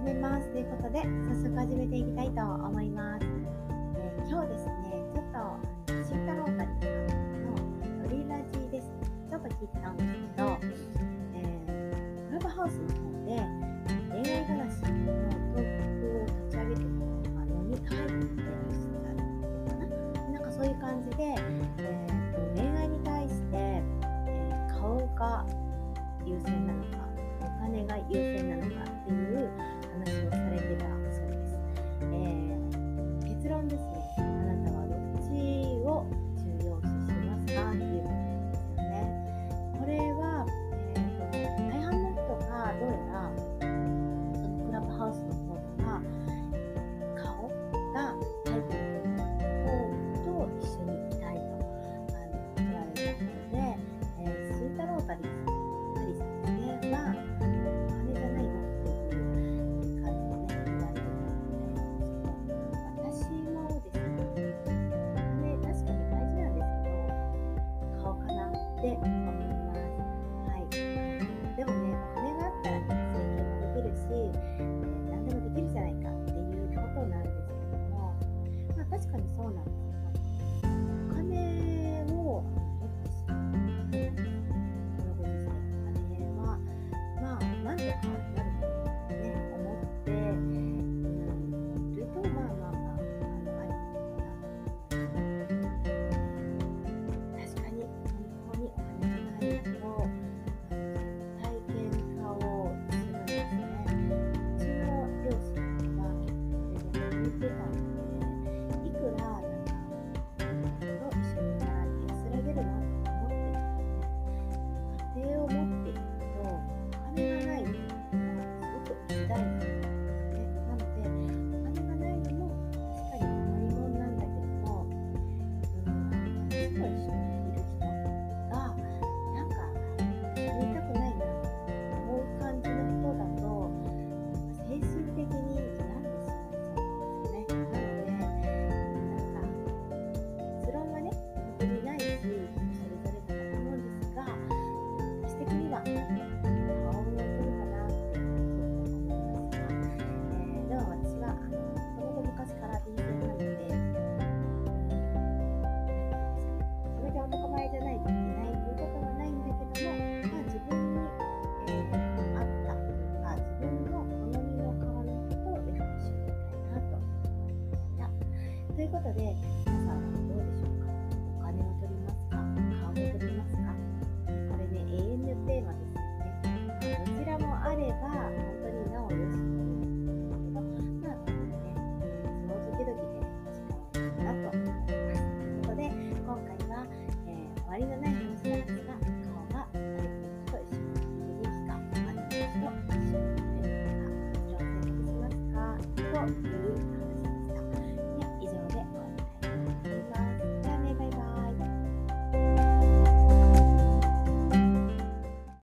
始めます。ということで早速始めていきたいと思います。えー、今日ですね、ちょっと慎太郎たりさんのドリラジです。ね、ちょっと聞いたんですけど、えー、クラブハウスの方で恋愛話のトークを立ち上げてあのに入ってらっしゃるのかな？なんかそういう感じで、えー、恋愛に対して、えー、顔が優先なのか、お金が優先なのかっていう話をされてた。確かにそうなんですけど、お金を取ってしまう。このご時世、お金は、まあ、なんとかということで皆さんはどうでしょうか？お金を取りますか？顔を取りますか？これね永遠のテーマですよねどちらもあれば本当になおよしというんですけどまあこのねその時々で時うをか？なと思いますということで今回は、えー、終わりのない話なんですが顔が誰のと一緒にできか？お金の人と一緒に元気か？どう選択ますか？という